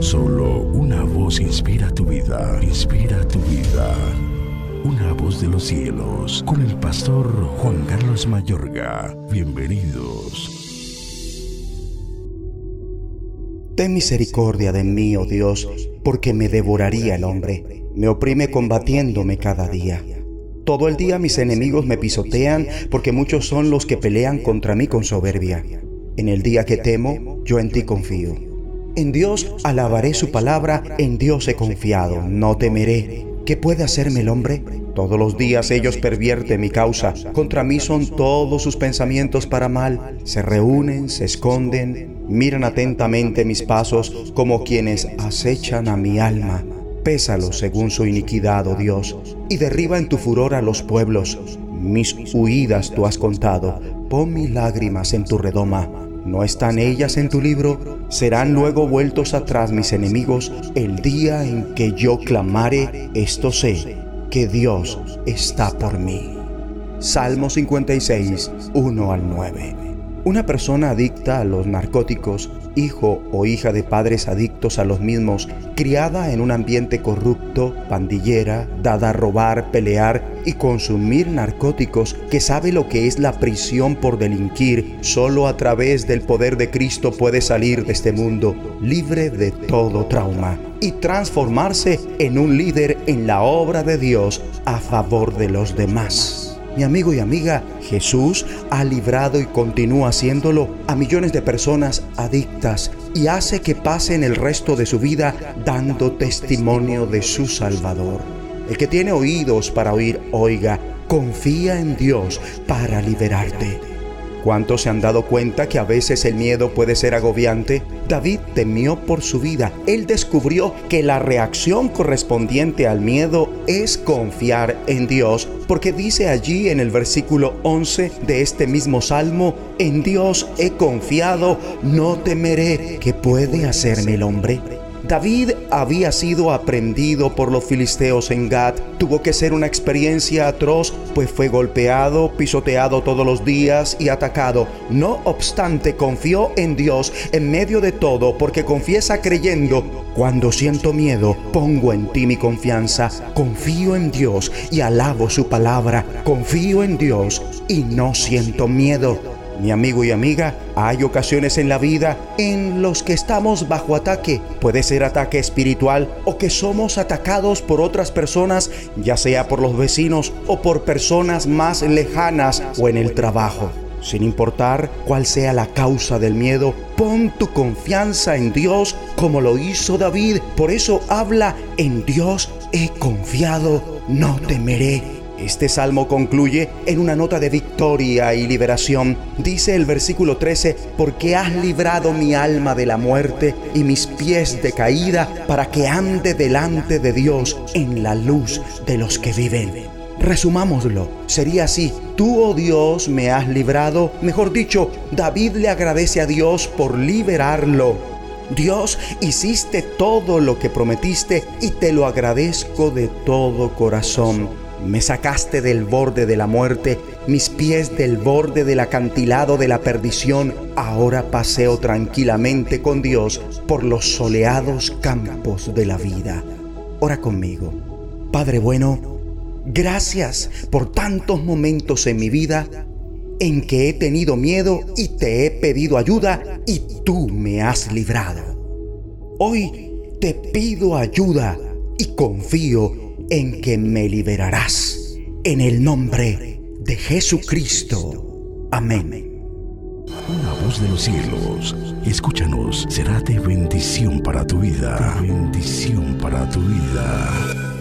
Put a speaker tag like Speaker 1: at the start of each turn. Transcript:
Speaker 1: Solo una voz inspira tu vida, inspira tu vida. Una voz de los cielos, con el pastor Juan Carlos Mayorga. Bienvenidos.
Speaker 2: Ten misericordia de mí, oh Dios, porque me devoraría el hombre. Me oprime combatiéndome cada día. Todo el día mis enemigos me pisotean, porque muchos son los que pelean contra mí con soberbia. En el día que temo, yo en ti confío. En Dios alabaré su palabra, en Dios he confiado, no temeré. ¿Qué puede hacerme el hombre? Todos los días ellos pervierten mi causa. Contra mí son todos sus pensamientos para mal. Se reúnen, se esconden, miran atentamente mis pasos como quienes acechan a mi alma. Pésalo según su iniquidad, oh Dios, y derriba en tu furor a los pueblos. Mis huidas tú has contado. Pon mis lágrimas en tu redoma. ¿No están ellas en tu libro? Serán luego vueltos atrás mis enemigos el día en que yo clamare, esto sé, que Dios está por mí. Salmo 56, 1 al 9. Una persona adicta a los narcóticos, hijo o hija de padres adictos a los mismos, criada en un ambiente corrupto, pandillera, dada a robar, pelear y consumir narcóticos, que sabe lo que es la prisión por delinquir, solo a través del poder de Cristo puede salir de este mundo libre de todo trauma y transformarse en un líder en la obra de Dios a favor de los demás. Mi amigo y amiga, Jesús ha librado y continúa haciéndolo a millones de personas adictas y hace que pasen el resto de su vida dando testimonio de su Salvador. El que tiene oídos para oír, oiga, confía en Dios para liberarte. ¿Cuántos se han dado cuenta que a veces el miedo puede ser agobiante? David temió por su vida. Él descubrió que la reacción correspondiente al miedo es confiar en Dios, porque dice allí en el versículo 11 de este mismo salmo, en Dios he confiado, no temeré. ¿Qué puede hacerme el hombre? David había sido aprendido por los filisteos en Gad. Tuvo que ser una experiencia atroz, pues fue golpeado, pisoteado todos los días y atacado. No obstante, confió en Dios en medio de todo, porque confiesa creyendo, cuando siento miedo, pongo en ti mi confianza. Confío en Dios y alabo su palabra. Confío en Dios y no siento miedo. Mi amigo y amiga, hay ocasiones en la vida en los que estamos bajo ataque. Puede ser ataque espiritual o que somos atacados por otras personas, ya sea por los vecinos o por personas más lejanas o en el trabajo. Sin importar cuál sea la causa del miedo, pon tu confianza en Dios como lo hizo David. Por eso habla, en Dios he confiado, no temeré este salmo concluye en una nota de victoria y liberación. Dice el versículo 13, porque has librado mi alma de la muerte y mis pies de caída para que ande delante de Dios en la luz de los que viven. Resumámoslo, sería así, tú, oh Dios, me has librado, mejor dicho, David le agradece a Dios por liberarlo. Dios, hiciste todo lo que prometiste y te lo agradezco de todo corazón. Me sacaste del borde de la muerte, mis pies del borde del acantilado de la perdición. Ahora paseo tranquilamente con Dios por los soleados campos de la vida. Ora conmigo. Padre bueno, gracias por tantos momentos en mi vida en que he tenido miedo y te he pedido ayuda y tú me has librado. Hoy te pido ayuda y confío en que me liberarás. En el nombre de Jesucristo. Amén.
Speaker 1: Una voz de los cielos, escúchanos, será de bendición para tu vida. bendición para tu vida.